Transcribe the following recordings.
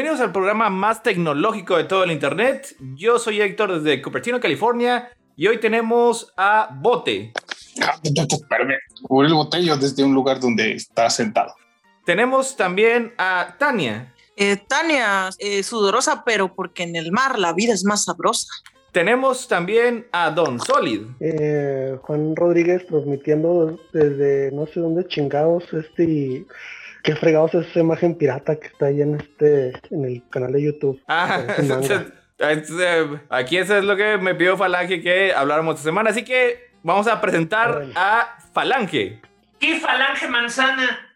Bienvenidos al programa más tecnológico de todo el Internet. Yo soy Héctor desde Cupertino, California, y hoy tenemos a Bote. Espérame, cubrir el botello desde un lugar donde está sentado. Tenemos también a Tania. Eh, Tania, eh, sudorosa, pero porque en el mar la vida es más sabrosa. Tenemos también a Don Solid. Eh, Juan Rodríguez transmitiendo desde no sé dónde chingados este y qué fregados es esa imagen pirata que está ahí en este en el canal de YouTube. Ah, este, aquí eso es lo que me pidió Falange que habláramos esta semana, así que vamos a presentar a Falange. y Falange Manzana,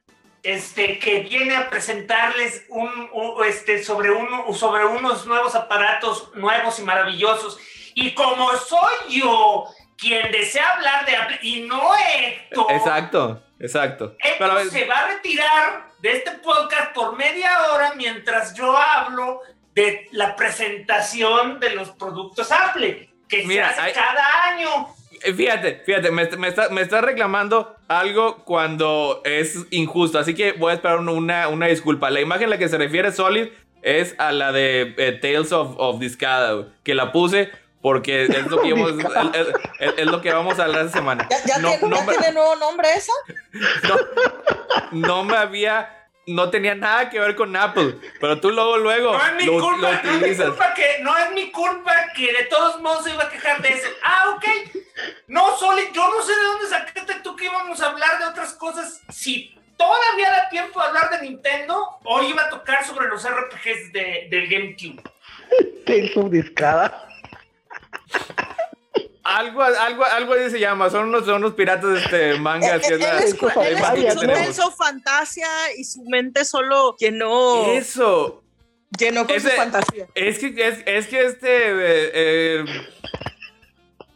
este, que viene a presentarles un, un- este, sobre, uno, sobre unos nuevos aparatos nuevos y maravillosos. Y como soy yo quien desea hablar de Apple y no Héctor, Exacto, exacto. Héctor Pero, se va a retirar de este podcast por media hora mientras yo hablo de la presentación de los productos Apple, que Mira, se hace hay- cada año. eh, fíjate, fíjate, me, me está, me está reclamando algo cuando es injusto, así que voy a esperar una, una disculpa. La imagen a la que se refiere Solid es a la de eh, Tales of, of Discada, que la puse porque es lo que, íbamos- es, es- es lo que vamos a hablar esta semana. ¿Ya, ya No- tiene, no ya me- tiene nuevo nombre esa? no, no me había, no tenía nada que ver con Apple, pero tú luego, luego No es mi lo, culpa, lo no es mi culpa que, no es mi culpa que de todos modos se iba a quejar de eso. Ah, ok. No, Soli, yo no sé de dónde sacaste tú que íbamos a hablar de otras cosas. Si todavía da tiempo de hablar de Nintendo, hoy iba a tocar sobre los RPGs de, del GameCube. Tales of Discada. Algo, algo, algo así se llama, son unos, son unos piratas este, mangas. que es. Tenso Fantasia y su mente solo llenó, Eso, llenó con Ese- su fantasía. es que, es, es que este, eh, eh,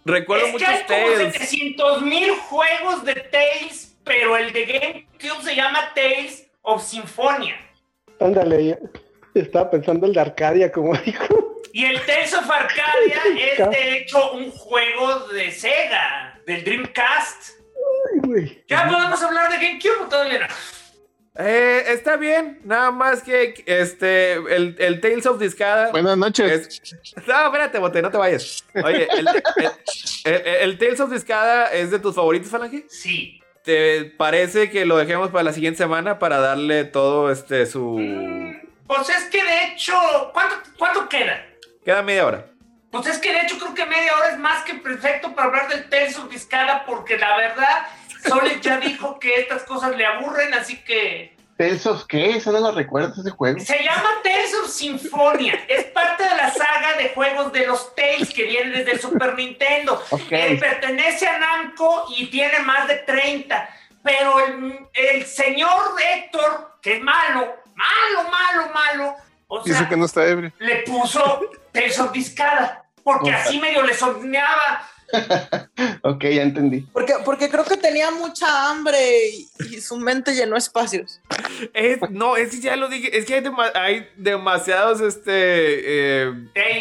recuerdo es que muchos hay como Tales. 700 mil juegos de Tales, pero el de GameCube se llama Tales of Symphonia. Ándale, estaba pensando el de Arcadia, como dijo. Y el Tales of Arcadia es de hecho un juego de Sega. del Dreamcast. Ay, güey. ¿Ya podemos hablar de GameCube todavía? Eh, está bien, nada más que este, el, el Tales of Discada. Buenas noches. es- No, espérate, bote, no te vayas. Oye, el, el- el- el Tales of Discada es de tus favoritos, Falange. Sí. ¿Te parece que lo dejemos para la siguiente semana para darle todo este su. Mm, Pues es que de hecho, ¿cuánto, cuánto queda? Queda media hora. Pues es que de hecho creo que media hora es más que perfecto para hablar del Tales of Discada porque la verdad, Solid ya dijo que estas cosas le aburren, así que... ¿Tales of qué? ¿Eso no lo recuerdas ese juego? Se llama Tales of Symphonia. Es parte de la saga de juegos de los Tales que viene desde el Super Nintendo. Ok. Eh, pertenece a Namco y tiene más de 30. Pero el, el señor Héctor, que es malo, malo, malo, malo, o Dice sea, que no está ebrio. le puso Tales of Discada. Porque así medio le soñaba. Ok, ya entendí. Porque, porque creo que tenía mucha hambre y, y su mente llenó espacios. Es- no, es que ya lo dije. Es que hay, dema- hay demasiados este, eh,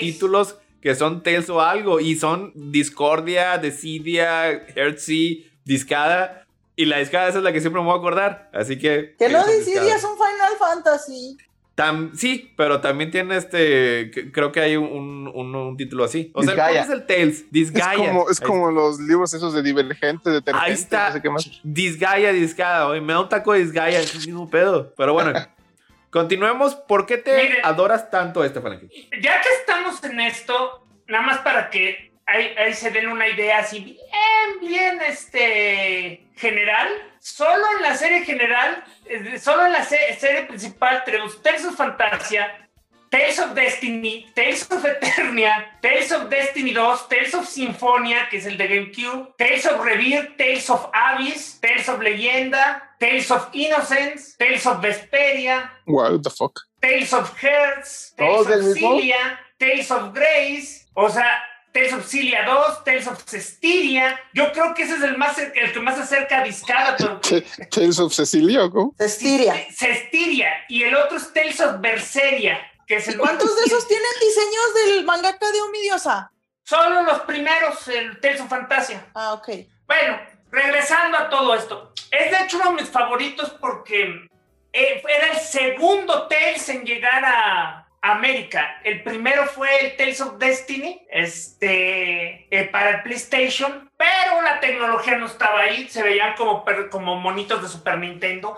títulos que son Tales o algo. Y son Discordia, Decidia, Heartsea, Discada. Y la Discada esa es la que siempre me voy a acordar. Así que. Que no Discada. un Final Fantasy. Tam- sí, pero también tiene este. Creo que hay un, un- un título así. O sea, juego es el Tales. Es Disgaea. como, es como los libros esos de Divergente, Detergente, Ahí está. no sé qué más. Disgaea, Discada. Oye, me da un taco de Disgaea. Es el mismo pedo. Pero bueno. Continuemos. ¿Por qué te Miren. adoras tanto este Falange? Ya que estamos en esto, nada más para que ahí, ahí se den una idea así bien, bien, este, general. Solo en la serie general, eh, solo en la se- serie principal tenemos Tales of Fantasia, Tales of Destiny, Tales of Eternia, Tales of Destiny 2, Tales of Symphonia, que es el de GameCube, Tales of Rebirth, Tales of Abyss, Tales of Leyenda, Tales of Innocence, Tales of Vesperia, What the fuck. Tales of Hearts, ¿Todos Tales of? Cilia, Tales of Grace, o sea, Tales of Cilia 2, Tales of Cestiria. Yo creo que ese es el, más, el que más se acerca a Discada, Tales of Cecilia, ¿o cómo? Cestiria. Cestiria. Y el otro es Tales of Berseria, que es el ¿Cuántos de esos tienen diseños del mangaka de Omidiosa? Solo los primeros, el Tales of Fantasia. Ah, ok. Bueno, regresando a todo esto. Es de hecho uno de mis favoritos porque eh, era el segundo Tales en llegar a América. El primero fue el Tales of Destiny, este, eh, para el PlayStation, pero la tecnología no estaba ahí, se veían como, como monitos de Super Nintendo.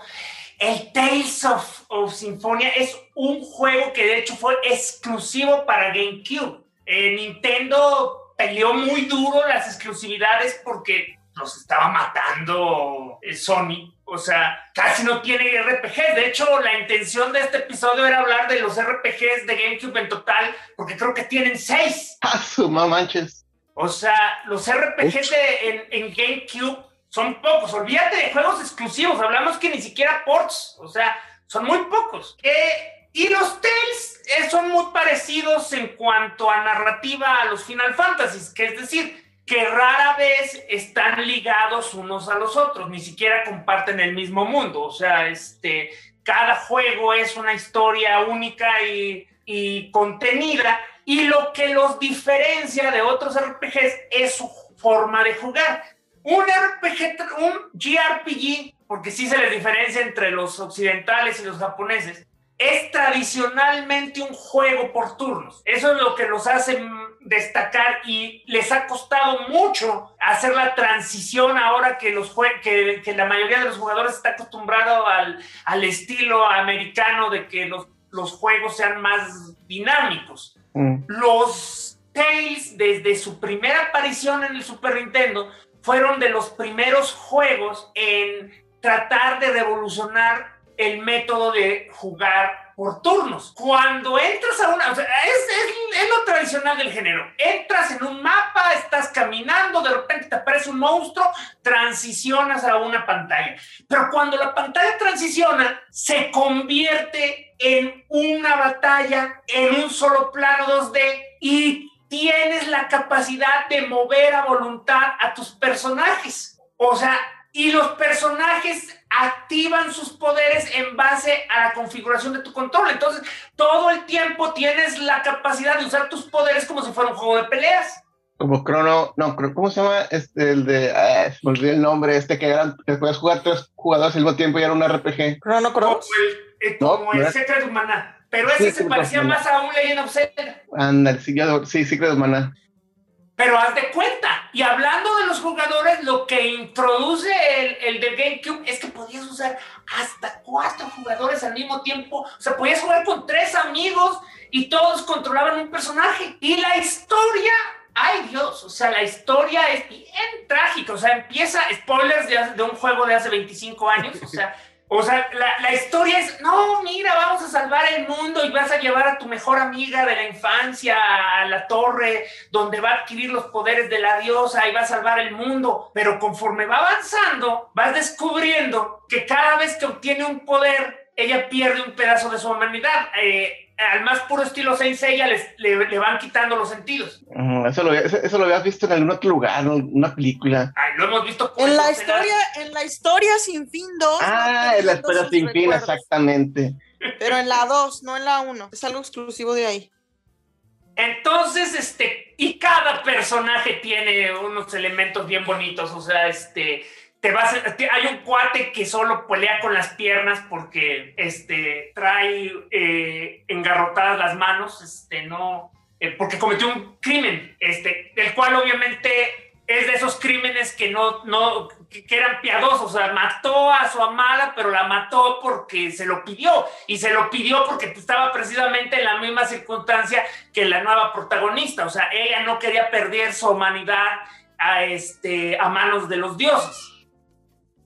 El Tales of, of Symphonia es un juego que de hecho fue exclusivo para GameCube. Eh, Nintendo peleó muy duro las exclusividades porque los estaba matando eh, Sony. O sea, casi no tiene RPGs. De hecho, la intención de este episodio era hablar de los RPGs de GameCube en total, porque creo que tienen seis. Ah, su manches. O sea, los RPGs de, en, en GameCube son pocos. Olvídate de juegos exclusivos. Hablamos que ni siquiera ports. O sea, son muy pocos. Eh, y los Tales eh, son muy parecidos en cuanto a narrativa a los Final Fantasies, que es decir, que rara vez están ligados unos a los otros, ni siquiera comparten el mismo mundo. O sea, este, cada juego es una historia única y, contenida. Y lo que los diferencia de otros RPGs es su forma de jugar. Un RPG, un JRPG, porque sí se les diferencia entre los occidentales y los japoneses, es tradicionalmente un juego por turnos. Eso es lo que los hace destacar y les ha costado mucho hacer la transición ahora que, los que, que la mayoría de los jugadores está acostumbrado al, al estilo americano de que los, los juegos sean más dinámicos. Mm. Los Tales, desde su primera aparición en el Super Nintendo, fueron de los primeros juegos en tratar de revolucionar el método de jugar por turnos. Cuando entras a una... o sea, es, es- es lo tradicional del género. Entras en un mapa, estás caminando, de repente te aparece un monstruo, transicionas a una pantalla. Pero cuando la pantalla transiciona, se convierte en una batalla en un solo plano 2D y tienes la capacidad de mover a voluntad a tus personajes. O sea, y los personajes activan sus poderes en base a la configuración de tu control. Entonces, todo el tiempo tienes la capacidad de usar tus poderes como si fuera un juego de peleas. Como Crono, no, ¿cómo se llama? Este, el de, ah, se me olvidó el nombre, este que eran, que puedes jugar tres jugadores al mismo tiempo y era un RPG. Chrono Como Cross. el, eh, No, como no el Secret of Mana. Pero ese Sí, se parecía más a un Legend of Zelda. Ándale, sí, yo- sí, Secret of Mana. Pero haz de cuenta. Y hablando de los jugadores, lo que introduce el, el GameCube es que podías usar hasta cuatro jugadores al mismo tiempo. O sea, podías jugar con tres amigos y todos controlaban un personaje. Y la historia, ay Dios, o sea, la historia es bien trágica. O sea, empieza, spoilers de, de un juego de hace 25 años. O sea, o sea, la, la historia es, no, mira, vamos a salvar el mundo y vas a llevar a tu mejor amiga de la infancia a la torre donde va a adquirir los poderes de la diosa y va a salvar el mundo. Pero conforme va avanzando, vas descubriendo que cada vez que obtiene un poder, ella pierde un pedazo de su humanidad. Eh, al más puro estilo Saint Seiya les- le, le van quitando los sentidos. Eso lo, eso, eso lo habías visto en algún otro lugar, ¿no? una película. Ay, lo hemos visto En la historia, en la historia sin fin 2. Ah, en la historia sin fin, exactamente. Pero en la 2, no en la 1. Es algo exclusivo de ahí. Entonces, este, y cada personaje tiene unos elementos bien bonitos, o sea, este, te vas, a- hay un cuate que solo pelea con las piernas porque, este, trae eh, engarrotadas las manos, este, no, eh, porque cometió un crimen, este, el cual obviamente es de esos crímenes que no, no, que eran piadosos, o sea, mató a su amada, pero la mató porque se lo pidió, y se lo pidió porque estaba precisamente en la misma circunstancia que la nueva protagonista, o sea, ella no quería perder su humanidad a, este, a manos de los dioses.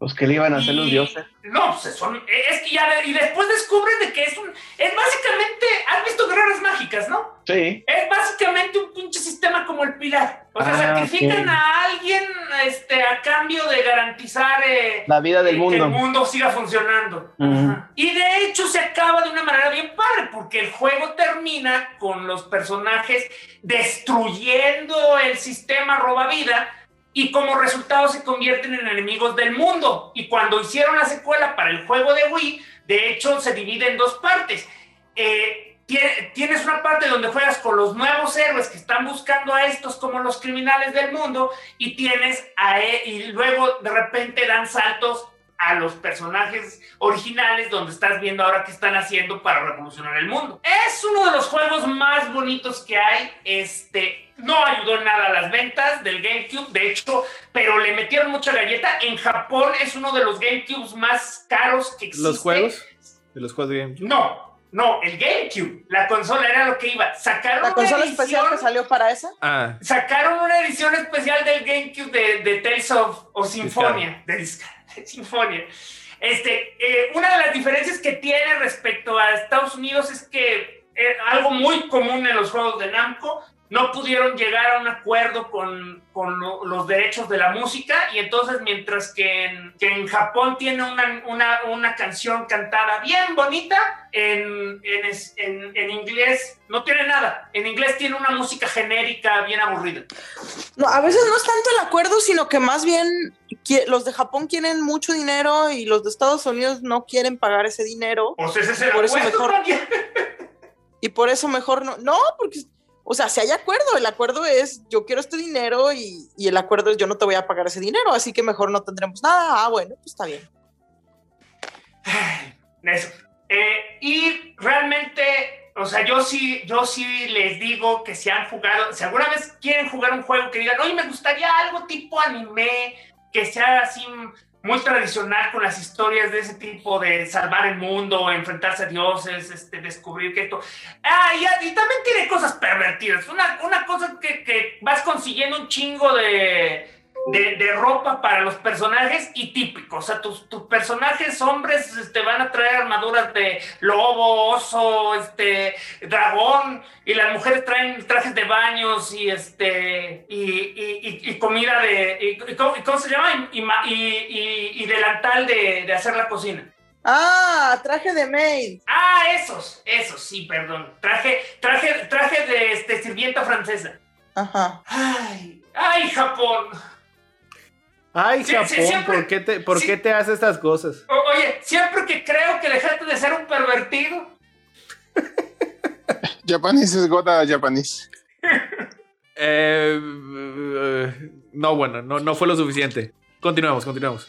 Los que le iban a hacer los dioses. No, pues son, es que ya, y después descubres de que es un, es básicamente, has visto guerreras mágicas, ¿no? Sí. Es básicamente un pinche sistema como el pilar. O sea, Ah, sacrifican ok. a alguien este, a cambio de garantizar eh, La vida del que el mundo. mundo siga funcionando. Ujú. Ajá. Y de hecho se acaba de una manera bien padre, porque el juego termina con los personajes destruyendo el sistema roba vida y como resultado se convierten en enemigos del mundo. Y cuando hicieron la secuela para el juego de Wii, de hecho se divide en dos partes. Eh, tie- tienes una parte donde juegas con los nuevos héroes que están buscando a estos como los criminales del mundo y tienes a e- y luego de repente dan saltos a los personajes originales donde estás viendo ahora qué están haciendo para revolucionar el mundo. Es uno de los juegos más bonitos que hay. Este no ayudó en nada a las ventas del GameCube, de hecho, pero le metieron mucha galleta. En Japón es uno de los GameCubes más caros que existe. ¿Los juegos? De los juegos de GameCube. No, no, el GameCube. La consola era lo que iba. Sacaron La una consola edición- especial que salió para esa. Ah, sacaron una edición especial del GameCube de, de Tales of o Sinfonia, de, Disca- de Sinfonia. Este, eh, una de las diferencias que tiene respecto a Estados Unidos es que eh, algo muy común en los juegos de Namco, no pudieron llegar a un acuerdo con, con lo- los derechos de la música y entonces mientras que en, que en Japón tiene una, una, una canción cantada bien bonita, en, en, en- en inglés no tiene nada. En inglés tiene una música genérica bien aburrida. No, a veces no es tanto el acuerdo, sino que más bien los de Japón quieren mucho dinero y los de Estados Unidos no quieren pagar ese dinero. O sea, ese es el Por eso acuerdo, mejor- Tania. Y por eso mejor no. No, porque, o sea, si hay acuerdo, el acuerdo es yo quiero este dinero y, el acuerdo es yo no te voy a pagar ese dinero, así que mejor no tendremos nada. Ah, bueno, pues está bien. Eso. Eh, y realmente, o sea, yo sí, yo sí les digo que si han jugado, si alguna vez quieren jugar un juego que digan, oye, me gustaría algo tipo anime, que sea así muy tradicional con las historias de ese tipo de salvar el mundo, enfrentarse a dioses, este, descubrir que esto. Ah, y, y también tiene cosas pervertidas. Una, una cosa que, que vas consiguiendo un chingo de, de, de ropa para los personajes y típico. O sea, tus, tus personajes hombres este, van a traer armaduras de lobo, oso, este, dragón, y las mujeres traen trajes de baños y este y, y- y- y comida de. ¿cómo, cómo se llama? Y, y ma- y- y- y delantal de, de hacer la cocina. Ah, traje de maid. Ah, esos, esos, sí, perdón. Traje, traje, traje de este, sirvienta francesa. Ajá. Ay, ay, Japón. Ay, Sí, sí, Japón, siempre- ¿por, qué te, ¿por sí. qué te hace estas cosas? O- oye, siempre que creo que dejaste de ser un pervertido, Japanese es Goda Japanese. Eh, no, bueno, no, no fue lo suficiente. Continuamos, continuamos.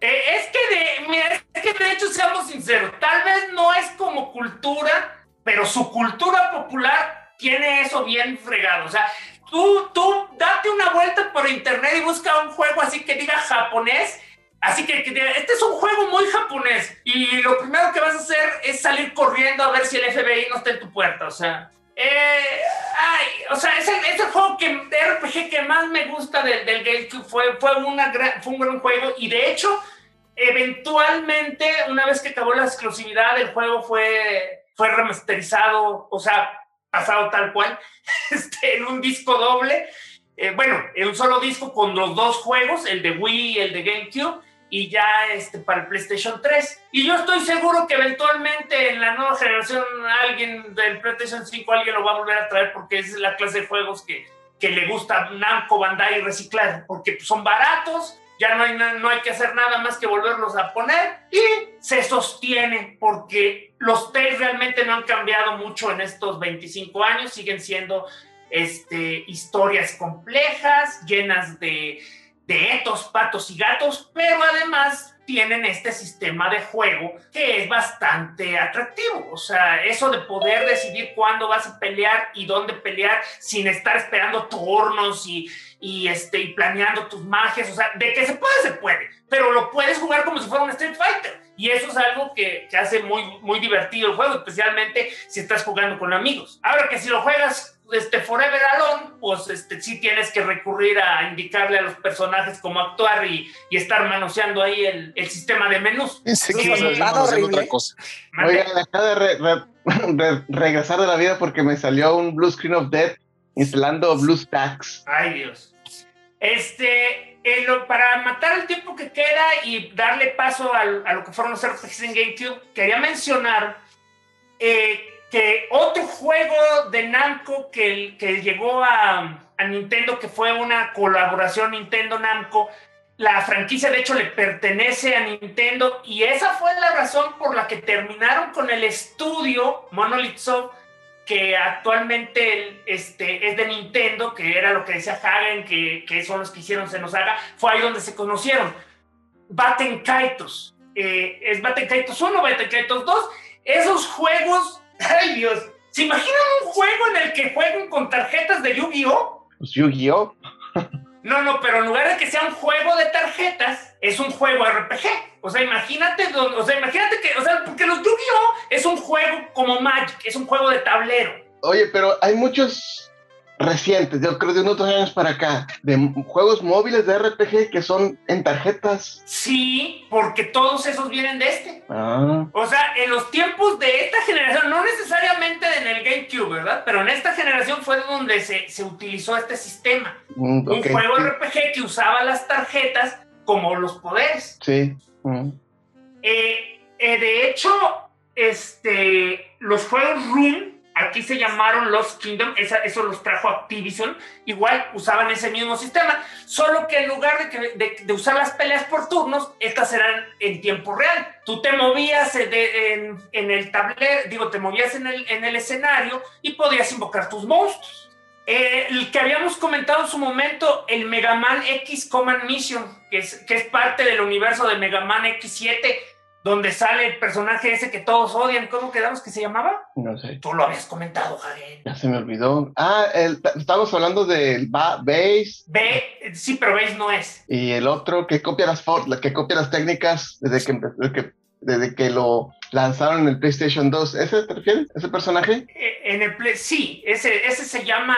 Eh, es que de, mira, es que de hecho, seamos sinceros, tal vez no es como cultura, pero su cultura popular tiene eso bien fregado. O sea, tú, tú date una vuelta por internet y busca un juego así que diga japonés. Así que, que este es un juego muy japonés. Y lo primero que vas a hacer es salir corriendo a ver si el FBI no está en tu puerta. O sea, eh, ay, o sea, es el, es el juego que, de RPG que más me gusta del, del GameCube. Fue, fue, una gran, fue un gran juego. Y de hecho, eventualmente, una vez que acabó la exclusividad, el juego fue, fue remasterizado. O sea, pasado tal cual, este, en un disco doble. Eh, bueno, en un solo disco con los dos juegos, el de Wii y el de GameCube, y ya este, para el PlayStation 3. Y yo estoy seguro que eventualmente en la nueva generación alguien del PlayStation 5 alguien lo va a volver a traer porque es la clase de juegos que, que le gusta Namco, Bandai reciclar, porque son baratos, ya no hay, no hay que hacer nada más que volverlos a poner y se sostiene porque los test realmente no han cambiado mucho en estos 25 años, siguen siendo este, historias complejas, llenas de, de etos, patos y gatos, pero además tienen este sistema de juego que es bastante atractivo. O sea, eso de poder decidir cuándo vas a pelear y dónde pelear sin estar esperando turnos y, y, este, y planeando tus magias. O sea, de que se puede, se puede. Pero lo puedes jugar como si fuera un Street Fighter. Y eso es algo que, que hace muy, muy divertido el juego, especialmente si estás jugando con amigos. Ahora que si lo juegas este, Forever Alone, pues este, sí tienes que recurrir a indicarle a los personajes cómo actuar y, y estar manoseando ahí el, el, sistema de menús. Sí, decir manoseando otra cosa. Oiga, dejé de, re- re- de regresar de la vida porque me salió un Blue Screen of Death instalando BlueStacks. Ay, Dios. Este, eh, lo- para matar el tiempo que queda y darle paso al- a lo que fueron los RPGs en GameCube, quería mencionar eh, que otro juego de Namco que, que llegó a, a Nintendo, que fue una colaboración Nintendo-Namco, la franquicia de hecho le pertenece a Nintendo y esa fue la razón por la que terminaron con el estudio Monolith Soft que actualmente este, es de Nintendo, que era lo que decía Hagen, que, que son los que hicieron Se nos haga, fue ahí donde se conocieron. Baten Kaitos. Eh, es Baten Kaitos 1, Baten Kaitos 2. Esos juegos, ay Dios, ¿se imaginan un juego en el que jueguen con tarjetas de Yu-Gi-Oh? Pues Yu-Gi-Oh! No, no, pero en lugar de que sea un juego de tarjetas, es un juego RPG. O sea, imagínate, o sea, imagínate que, o sea, porque los Yu-Gi-Oh es un juego como Magic, es un juego de tablero. Oye, pero hay muchos recientes, yo creo de unos dos años para acá, de juegos móviles de RPG que son en tarjetas. Sí, porque todos esos vienen de este. Ah, O sea, en los tiempos de esta generación, no necesariamente en el GameCube, ¿verdad? Pero en esta generación fue donde se, se utilizó este sistema. mm, Un juego sí, RPG que usaba las tarjetas como los poderes. Sí. mm. Eh, eh, de hecho, este, los juegos Room, aquí se llamaron Lost Kingdom, esa- eso los trajo Activision, igual usaban ese mismo sistema, solo que en lugar de, usar las peleas por turnos, estas eran en tiempo real. Tú te movías en, el tablero, digo, te movías en el escenario y podías invocar tus monstruos. Eh, el que habíamos comentado en su momento, el Mega Man X Command Mission, que es, que es parte del universo de Mega Man X7, donde sale el personaje ese que todos odian. ¿Cómo quedamos que se llamaba? No sé, Tú lo habías comentado, Javier. ya se me olvidó. Ah, el, estamos hablando del ba Base B, sí, pero veis, no es. y el otro que copia las que copia las técnicas desde que, desde que, desde que lo lanzaron en el PlayStation 2. ¿Ese te refieres? ¿Ese personaje? Eh, En el play, sí, ese, ese se llama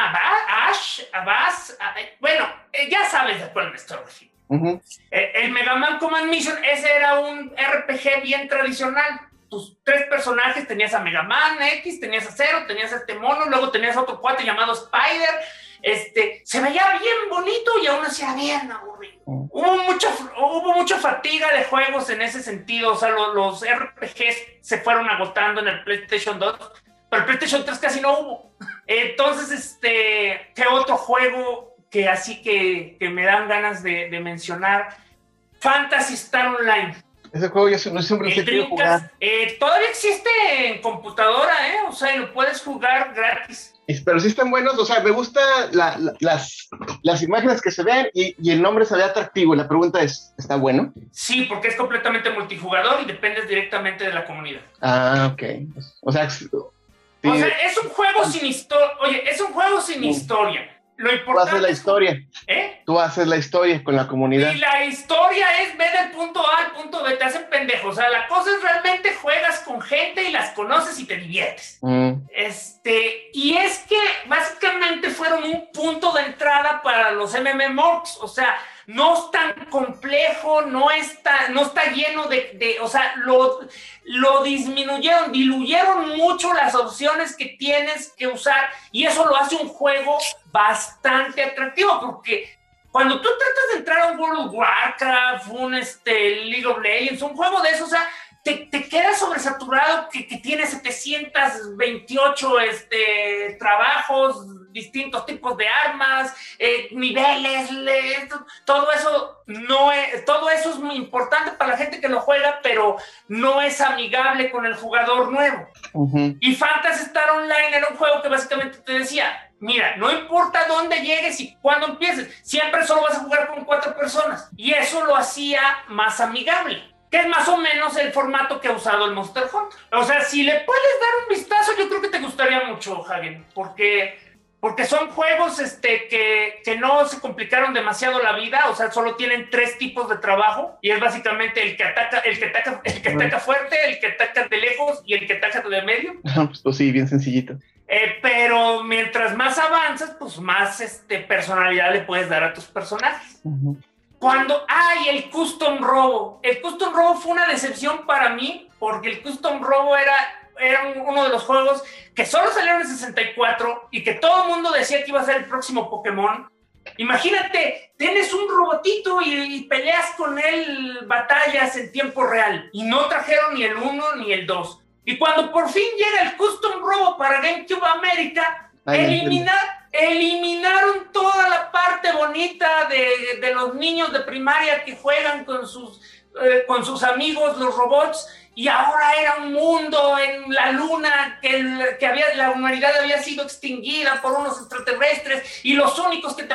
Ash, Abbas. Bueno, eh, ya sabes de cuál me estoy refiriendo. Eh, El Mega Man Command Mission, ese era un RPG bien tradicional. Tus tres personajes, tenías a Mega Man X, tenías a Zero, tenías a este mono, luego tenías a otro cuate llamado Spider. Este, se veía bien bonito y aún así era bien aburrido. Hubo, mucho, hubo mucha fatiga de juegos en ese sentido. O sea, lo- los, RPGs se fueron agotando en el PlayStation 2, pero el PlayStation 3 casi no hubo. Entonces, este, ¿qué otro juego que así que, que me dan ganas de, de mencionar? Fantasy Star Online. Ese juego yo no siempre El he querido jugar. Dreamcast, eh, todavía existe en computadora, ¿eh? O sea, y lo puedes jugar gratis. Pero sí están buenos, o sea, me gusta la- la- las, las imágenes que se ven y, y el nombre se ve atractivo. La pregunta es, ¿está bueno? Sí, porque es completamente multijugador y dependes directamente de la comunidad. Ah, ok. O sea, sí, O sea, es un juego sin historia. Oye, es un juego sin historia. Lo tú importante haces la historia, ¿Eh? tú haces la historia con la comunidad. Y la historia es ve del punto A al punto B, te hacen pendejos. O sea, la cosa es realmente juegas con gente y las conoces y te diviertes. Mm, Este, y es que básicamente fueron un punto de entrada para los MMORPs. O sea, no es tan complejo, no está, no está lleno de, de- o sea, lo, lo disminuyeron, diluyeron mucho las opciones que tienes que usar y eso lo hace un juego bastante atractivo porque cuando tú tratas de entrar a un World of Warcraft, un este, League of Legends, un juego de esos, o sea, te, te quedas sobresaturado que, que tiene 728 este, trabajos, distintos tipos de armas, eh, niveles, le- todo eso no es, todo eso es muy importante para la gente que lo juega, pero no es amigable con el jugador nuevo. ujú. Y Phantasy Star Online era un juego que básicamente te decía, mira, no importa dónde llegues y cuándo empieces, siempre solo vas a jugar con cuatro personas. Y eso lo hacía más amigable. Que es más o menos el formato que ha usado el Monster Hunter. O sea, si le puedes dar un vistazo, yo creo que te gustaría mucho, Hagen. Porque, porque son juegos este, que, que no se complicaron demasiado la vida. O sea, solo tienen tres tipos de trabajo. Y es básicamente el que ataca, el que ataca, el que ataca fuerte, el que ataca de lejos y el que ataca de medio. Pues, pues sí, bien sencillito. Eh, pero mientras más avanzas, pues más este, personalidad le puedes dar a tus personajes. Ujú. Cuando hay el custom robo, el custom robo fue una decepción para mí, porque el custom robo era, era un- uno de los juegos que solo salieron en 64 y que todo el mundo decía que iba a ser el próximo Pokémon. Imagínate, tienes un robotito y, y peleas con él batallas en tiempo real. Y no trajeron ni el 1 ni el 2. Y cuando por fin llega el custom robo para GameCube América, eliminar, eliminaron toda la parte bonita de, de los niños de primaria que juegan con sus, eh, con sus amigos, los robots, y ahora era un mundo en la luna que, el- que había, la humanidad había sido extinguida por unos extraterrestres y los únicos que te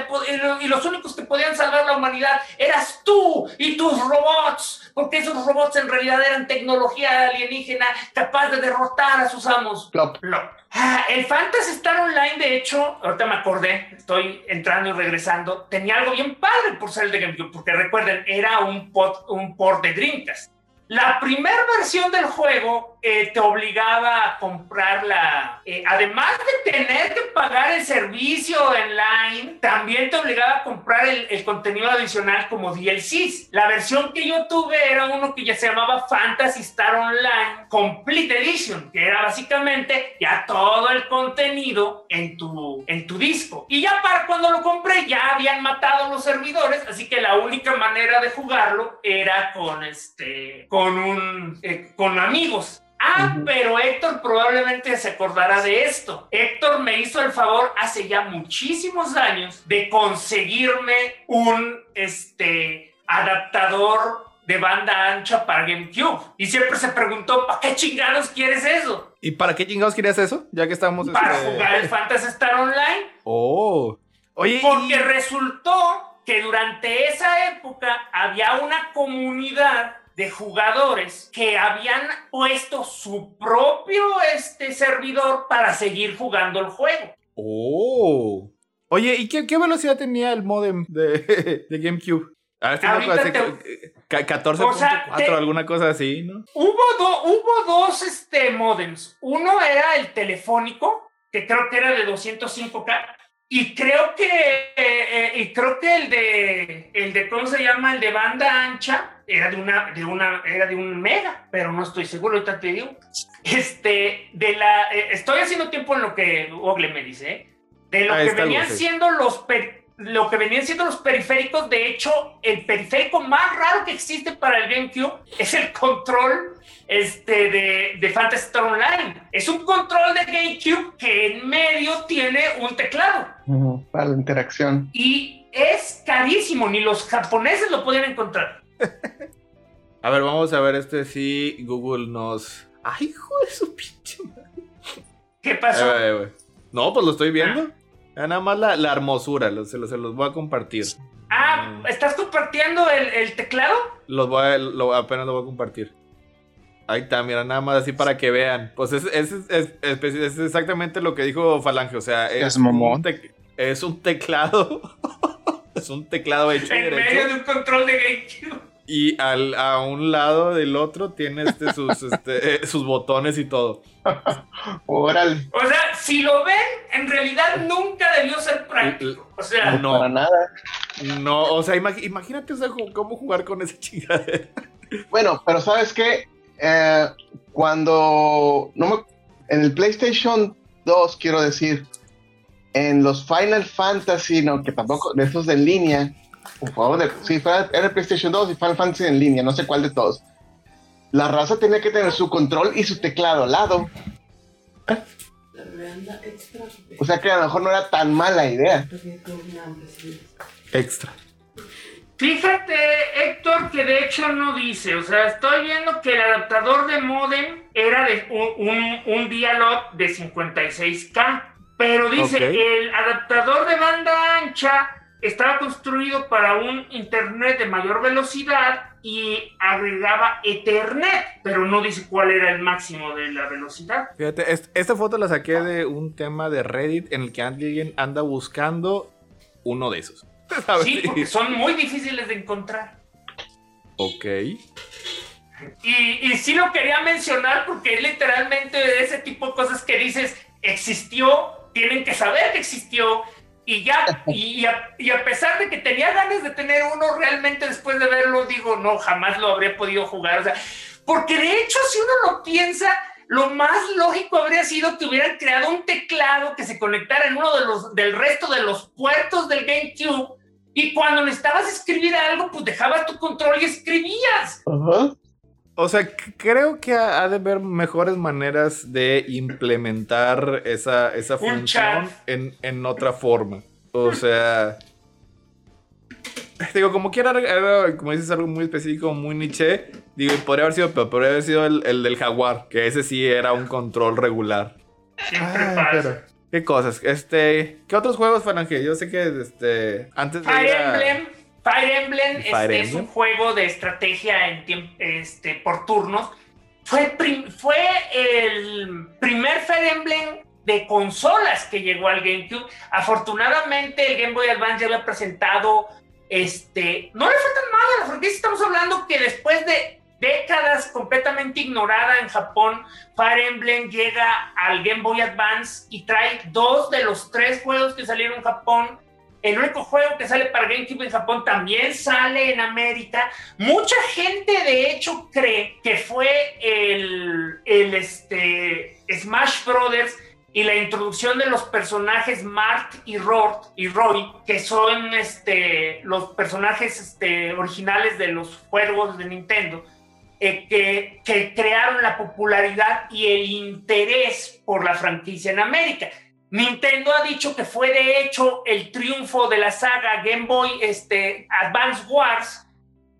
y los únicos que podían salvar la humanidad eras tú y tus robots, porque esos robots en realidad eran tecnología alienígena capaz de derrotar a sus amos. Plop. Plop. Ah, el Fantasy Star Online, de hecho, ahorita me acordé, estoy entrando y regresando, tenía algo bien padre por ser el de GameCube, porque recuerden, era un, pot- un port de Dreamcast. La primera versión del juego eh, te obligaba a comprarla, eh, además de tener que pagar el servicio online, también te obligaba a comprar el, el contenido adicional como DLCs. La versión que yo tuve era uno que ya se llamaba Fantasy Star Online Complete Edition, que era básicamente ya todo el contenido en tu, en tu disco. Y ya para cuando lo compré ya habían matado los servidores, así que la única manera de jugarlo era con este, con un, eh, con amigos. Ah, pero Héctor probablemente se acordará de esto. Héctor me hizo el favor hace ya muchísimos años de conseguirme un este adaptador de banda ancha para GameCube. Y siempre se preguntó, ¿para qué chingados quieres eso? ¿Y para qué chingados querías eso? Ya que estamos. Para este- jugar el Fantasy Star Online. Oh. Oye, Porque y- resultó que durante esa época había una comunidad de jugadores que habían puesto su propio este, servidor para seguir jugando el juego. Oh. Oye, ¿y qué, qué velocidad tenía el modem de, de GameCube? A ver si no Ahorita parece te- que- ca- 14.4 O sea, te- alguna cosa así, ¿no? Hubo, do- hubo dos este, modems. Uno era el telefónico, que creo que era de 205K. Y creo que, eh, eh, y creo que el de, el de, ¿cómo se llama? El de banda ancha era de una, de una, era de un mega, pero no estoy seguro, ahorita te digo. Este, de la, eh, estoy haciendo tiempo en lo que Google me dice, ¿eh? De lo Ah, que venían algo, sí. siendo los, per- lo que venían siendo los periféricos, de hecho, el periférico más raro que existe para el GameCube es el control este, de, de Fantasy Star Online. Es un control de GameCube que en medio tiene un teclado. Para la interacción. Y es carísimo, ni los japoneses lo podían encontrar. A ver, vamos a ver este si Google nos. ¡Ay, hijo de su pinche madre! ¿Qué pasó? No, pues lo estoy viendo. Ah, Nada más la, la hermosura, los- se, los, se los voy a compartir. Ah, ¿estás compartiendo el, el teclado? Los voy a, lo- apenas lo voy a compartir. Ahí está, mira, nada más así para que vean. Pues es, es, es- es- es exactamente lo que dijo Falange. O sea, es, Es mamón. un tec- es un teclado. es un teclado hecho En derecho. medio de un control de GameCube. Y al, a un lado del otro tiene este, sus, este, eh, sus botones y todo. Órale. O sea, si lo ven, en realidad nunca debió ser práctico. O sea, No. Para nada. No, o sea, imag- imagínate o sea, ju- cómo jugar con esa chingadera. Bueno, pero ¿sabes qué? Eh, cuando no me- en el PlayStation 2, quiero decir, en los Final Fantasy, no, que tampoco, de esos de en línea, o juegos de, sí, fue- era el PlayStation 2 y Final Fantasy en línea, no sé cuál de todos. La raza tenía que tener su control y su teclado al lado. O sea que a lo mejor no era tan mala idea. Extra. fíjate, Héctor, que de hecho no dice. O sea, estoy viendo que el adaptador de modem era de un, un, un dialog de 56K. Pero dice, el adaptador de banda ancha estaba construido para un internet de mayor velocidad y agregaba Ethernet, pero no dice cuál era el máximo de la velocidad. Fíjate, es- esta foto la saqué de un tema de Reddit en el que alguien anda buscando uno de esos. ¿Sabes? Sí, porque son muy difíciles de encontrar. Ok. Y, y sí lo quería mencionar porque es literalmente de ese tipo de cosas que dices, existió, tienen que saber que existió. Y ya, y, a, pesar de que tenía ganas de tener uno, realmente después de verlo digo, no, jamás lo habría podido jugar. O sea, porque de hecho, si uno lo piensa, lo más lógico habría sido que hubieran creado un teclado que se conectara en uno de los, del resto de los puertos del GameCube. Y cuando necesitabas escribir algo, pues dejabas tu control y escribías. O sea, creo que ha ha de haber mejores maneras de implementar esa, esa Un función en, en otra forma. O sea. Digo, como quiera, era, como dices, algo muy específico, muy niche. Digo, podría haber sido, pero podría haber sido el, el del jaguar, que ese sí era un control regular. Siempre Ay, pasa. pero- ¿Qué cosas? Este, ¿qué otros juegos, Falange? Yo sé que este, antes de Fire ir a- Emblem, Fire Emblem Fire este, es Emblem. un juego de estrategia en este, por turnos. Fue, fue el primer Fire Emblem de consolas que llegó al GameCube. Afortunadamente, el Game Boy Advance ya había presentado. Este, no le fue tan mal a la franquicia. Estamos hablando que después de décadas completamente ignorada en Japón, Fire Emblem llega al Game Boy Advance y trae dos de los tres juegos que salieron en Japón el único juego que sale para GameCube en Japón también sale en América. Mucha gente, de hecho, cree que fue el, este, Smash Brothers y la introducción de los personajes Mart y, Rort, y Roy, que son este, los personajes este, originales de los juegos de Nintendo, eh, que crearon la popularidad y el interés por la franquicia en América. Nintendo ha dicho que fue de hecho el triunfo de la saga Game Boy este, Advance Wars,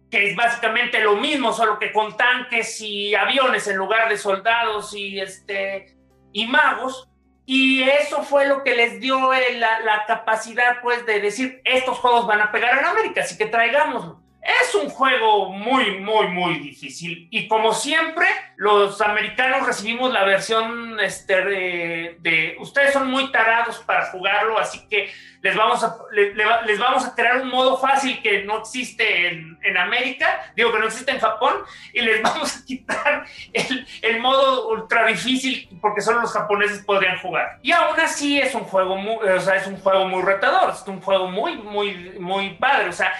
que es básicamente lo mismo, solo que con tanques y aviones en lugar de soldados y, este, y magos. Y eso fue lo que les dio la, la capacidad pues, de decir, estos juegos van a pegar en América, así que traigámoslo. Es un juego muy, muy, muy difícil. Y como siempre, los americanos recibimos la versión este, de, de- Ustedes son muy tarados para jugarlo, así que les vamos a, les vamos a crear un modo fácil que no existe en, en América, digo que no existe en Japón, y les vamos a quitar el, el modo ultra difícil porque solo los japoneses podrían jugar. Y aún así es un juego muy, o sea, es un juego muy retador, es un juego muy, muy, muy padre. O sea,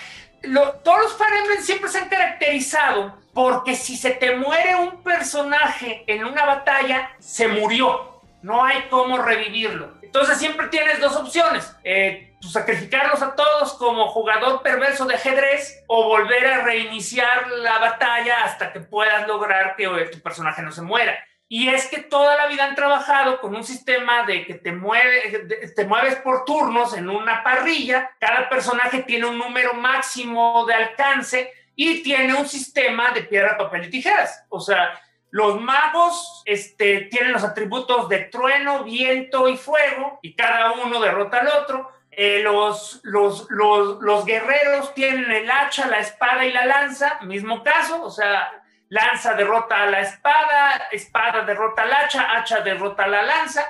todos los Fire Emblem siempre se han caracterizado porque si se te muere un personaje en una batalla, se murió. No hay cómo revivirlo. Entonces siempre tienes dos opciones. Eh, pues, sacrificarlos a todos como jugador perverso de ajedrez o volver a reiniciar la batalla hasta que puedas lograr que eh, tu personaje no se muera. Y es que toda la vida han trabajado con un sistema de que te, mueve, te mueves por turnos en una parrilla, cada personaje tiene un número máximo de alcance y tiene un sistema de piedra, papel y tijeras. O sea, los magos este, tienen los atributos de trueno, viento y fuego, y cada uno derrota al otro. Eh, los, los, los, los guerreros tienen el hacha, la espada y la lanza, mismo caso, o sea, lanza derrota a la espada, espada derrota al hacha, hacha derrota a la lanza.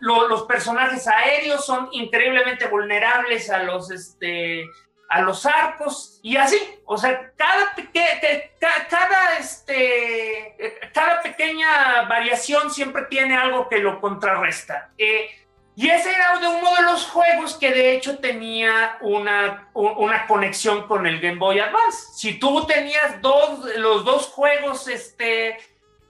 Los personajes aéreos son increíblemente vulnerables a los, este, a los arcos y así. O sea, cada, este, cada pequeña variación siempre tiene algo que lo contrarresta. Eh, y ese era de uno de los juegos que de hecho tenía una, una conexión con el Game Boy Advance. Si tú tenías los dos juegos este,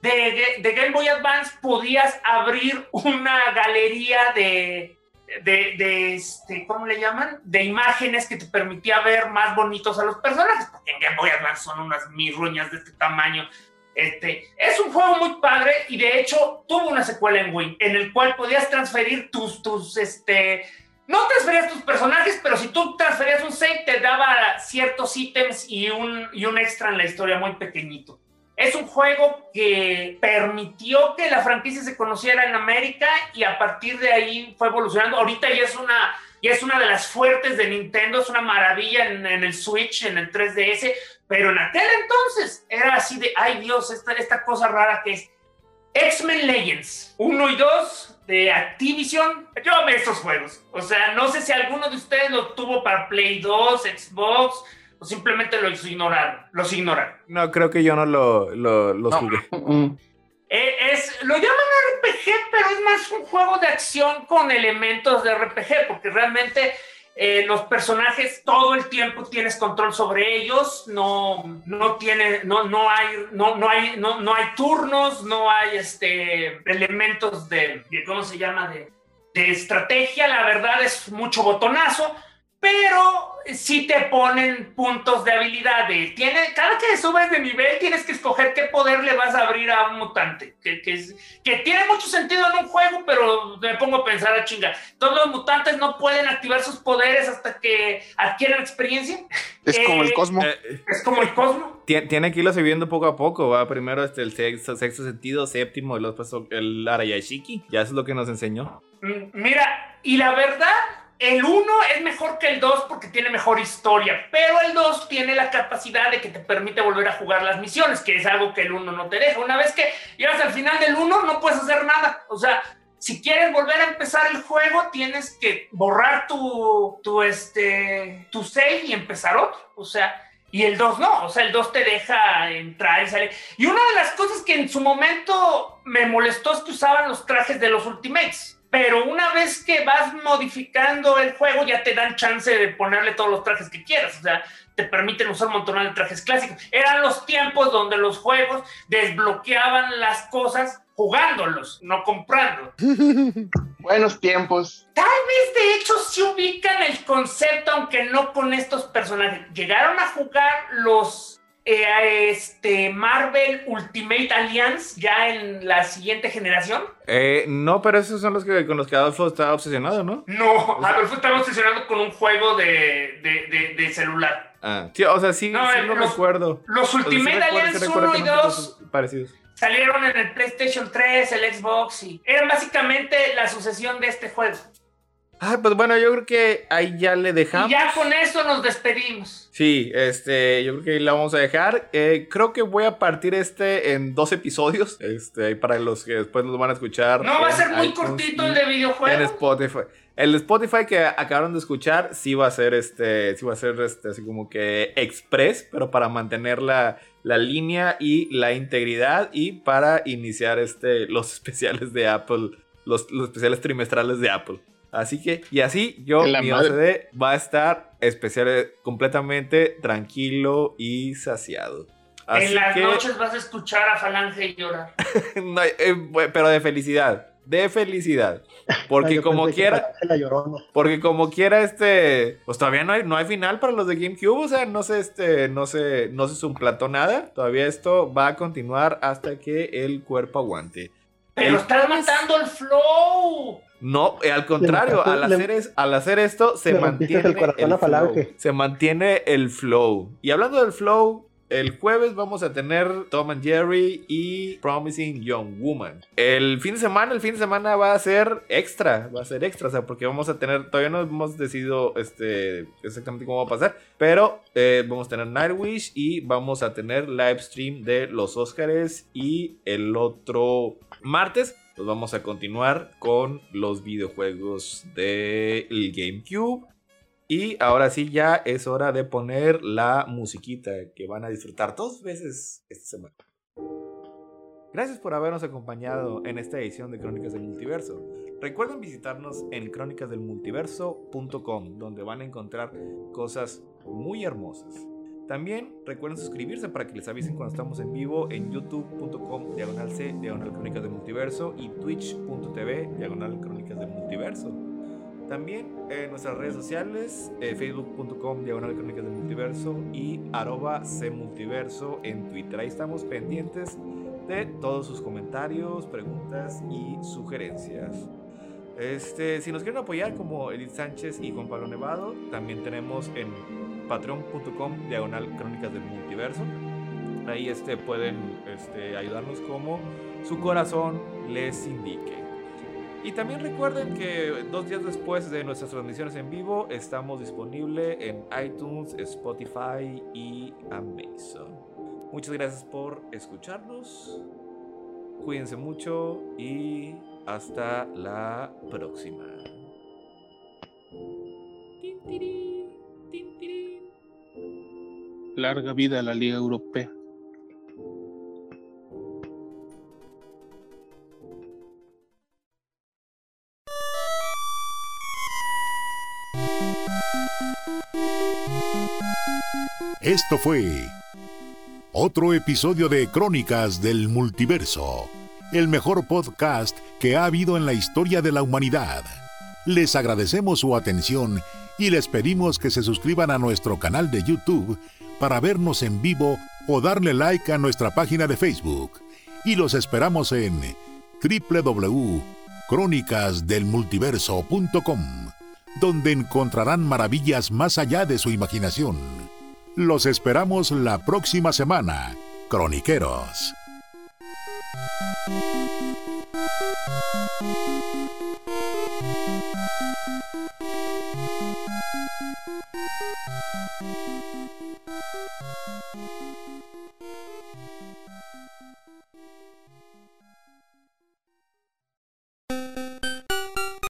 de, de Game Boy Advance, podías abrir una galería de, de, de, este, ¿cómo le llaman? De imágenes que te permitía ver más bonitos a los personajes, porque en Game Boy Advance son unas mirruñas de este tamaño. Este, es un juego muy padre y de hecho tuvo una secuela en Wii, en el cual podías transferir tus, tus, este, no transferías tus personajes, pero si tú transferías un save te daba ciertos ítems y un, y un extra en la historia muy pequeñito. Es un juego que permitió que la franquicia se conociera en América y a partir de ahí fue evolucionando. Ahorita ya es una, ya es una de las fuertes de Nintendo, es una maravilla en, en el Switch, en el 3DS, pero en aquel entonces era así de, ay Dios, esta, esta cosa rara que es X-Men Legends 1 y 2 de Activision. Yo amé estos juegos. O sea, no sé si alguno de ustedes lo tuvo para Play 2, Xbox, o simplemente los ignoraron. Los ignoraron. No, creo que yo no lo, lo, los No. jugué. Eh, es, lo llaman RPG, pero es más un juego de acción con elementos de RPG, porque realmente eh, los personajes todo el tiempo tienes control sobre ellos, no, no tiene, no, no hay, no, no hay, no, no hay turnos, no hay este elementos de, de ¿cómo se llama? de, de estrategia, la verdad es mucho botonazo, pero sí te ponen puntos de habilidad. De, tiene, cada que subes de nivel tienes que escoger qué poder le vas a abrir a un mutante. Que, que, es- que tiene mucho sentido en un juego, pero me pongo a pensar a chinga. Todos los mutantes no pueden activar sus poderes hasta que adquieren experiencia. Es como Eh, el Cosmo. Eh, Es como el Cosmo. Tie- Tiene que irlo subiendo poco a poco, va. Primero este, el sexto, sexto sentido, séptimo, y luego el Arayashiki. Ya eso es lo que nos enseñó. Mm, Mira, y la verdad, el 1 es mejor que el 2 porque tiene mejor historia, pero el 2 tiene la capacidad de que te permite volver a jugar las misiones, que es algo que el 1 no te deja. Una vez que llegas al final del 1, no puedes hacer nada. O sea, si quieres volver a empezar el juego, tienes que borrar tu, tu, este, tu save y empezar otro. O sea, y el 2 no, o sea, el 2 te deja entrar y salir. Y una de las cosas que en su momento me molestó es que usaban los trajes de los Ultimates. Pero una vez que vas modificando el juego, ya te dan chance de ponerle todos los trajes que quieras. O sea, te permiten usar un montón de trajes clásicos. Eran los tiempos donde los juegos desbloqueaban las cosas jugándolos, no comprando. Buenos tiempos. Tal vez de hecho sí ubican el concepto, aunque no con estos personajes. Llegaron a jugar los eh, este, Marvel Ultimate Alliance ya en la siguiente generación. Eh, no, pero esos son los que con los que Adolfo está obsesionado, ¿no? No, Adolfo estaba obsesionado con un juego de, de, de- de celular. Ah, sí, o sea, sí, No, sí eh, lo los- recuerdo. Los O sea, sí Ultimate sí Alliance recuerdo 1 que y eran 2 cosas parecidos. salieron en el PlayStation 3, el Xbox y eran básicamente la sucesión de este juego. Ah, pues bueno, yo creo que ahí ya le dejamos. Y ya con eso nos despedimos. Sí, este, yo creo que ahí la vamos a dejar. Eh, creo que voy a partir este en dos episodios. Este, para los que después nos van a escuchar. No va a en ser muy iTunes cortito el de En videojuego. Spotify. El Spotify que acabaron de escuchar sí va a ser este, sí va a ser este, así como que express, pero para mantener la, la línea y la integridad y para iniciar este, los especiales de Apple, los, los especiales trimestrales de Apple. Así que, y así yo, la mi madre. OCD va a estar especial, eh, completamente tranquilo y saciado. Así en las que, noches vas a escuchar a Falange llorar. no, eh, pero de felicidad, de felicidad. Porque como quiera, la porque como quiera, este. Pues todavía no hay, no hay final para los de GameCube. O sea, no se, este, no se, no se suplantó nada. Todavía esto va a continuar hasta que el cuerpo aguante. Pero El- estás matando el flow. No, eh, al contrario, al hacer, es- al hacer esto se mantiene el corazón flow. Se mantiene el flow. Y hablando del flow, El jueves vamos a tener Tom and Jerry y Promising Young Woman. El fin de semana, el fin de semana va a ser extra, va a ser extra, o sea, porque vamos a tener, todavía no hemos decidido este, exactamente cómo va a pasar, pero eh, vamos a tener Nightwish y vamos a tener live stream de los Oscars y el otro martes pues vamos a continuar con los videojuegos del GameCube. Y ahora sí ya es hora de poner la musiquita que van a disfrutar dos veces esta semana. Gracias por habernos acompañado en esta edición de Crónicas del Multiverso. Recuerden visitarnos en crónicasdelmultiverso.com, donde van a encontrar cosas muy hermosas. También recuerden suscribirse para que les avisen cuando estamos en vivo en youtube.com diagonal C diagonal crónicas del multiverso y twitch.tv diagonal crónicas del multiverso. También en nuestras redes sociales, eh, facebook.com diagonal crónicas del multiverso y arroba C multiverso en Twitter. Ahí estamos pendientes de todos sus comentarios, preguntas y sugerencias. Este, si nos quieren apoyar como Edith Sánchez y Juan Pablo Nevado, también tenemos en patreon.com diagonal crónicas del multiverso. Ahí este, pueden este, ayudarnos como su corazón les indique. Y también recuerden que dos días después de nuestras transmisiones en vivo estamos disponibles en iTunes, Spotify y Amazon. Muchas gracias por escucharnos. Cuídense mucho y hasta la próxima. Larga vida a la Liga Europea. Esto fue otro episodio de Crónicas del Multiverso, el mejor podcast que ha habido en la historia de la humanidad. Les agradecemos su atención y les pedimos que se suscriban a nuestro canal de YouTube para vernos en vivo o darle like a nuestra página de Facebook. Y los esperamos en www.crónicasdelmultiverso.com, donde encontrarán maravillas más allá de su imaginación. Los esperamos la próxima semana, croniqueros. you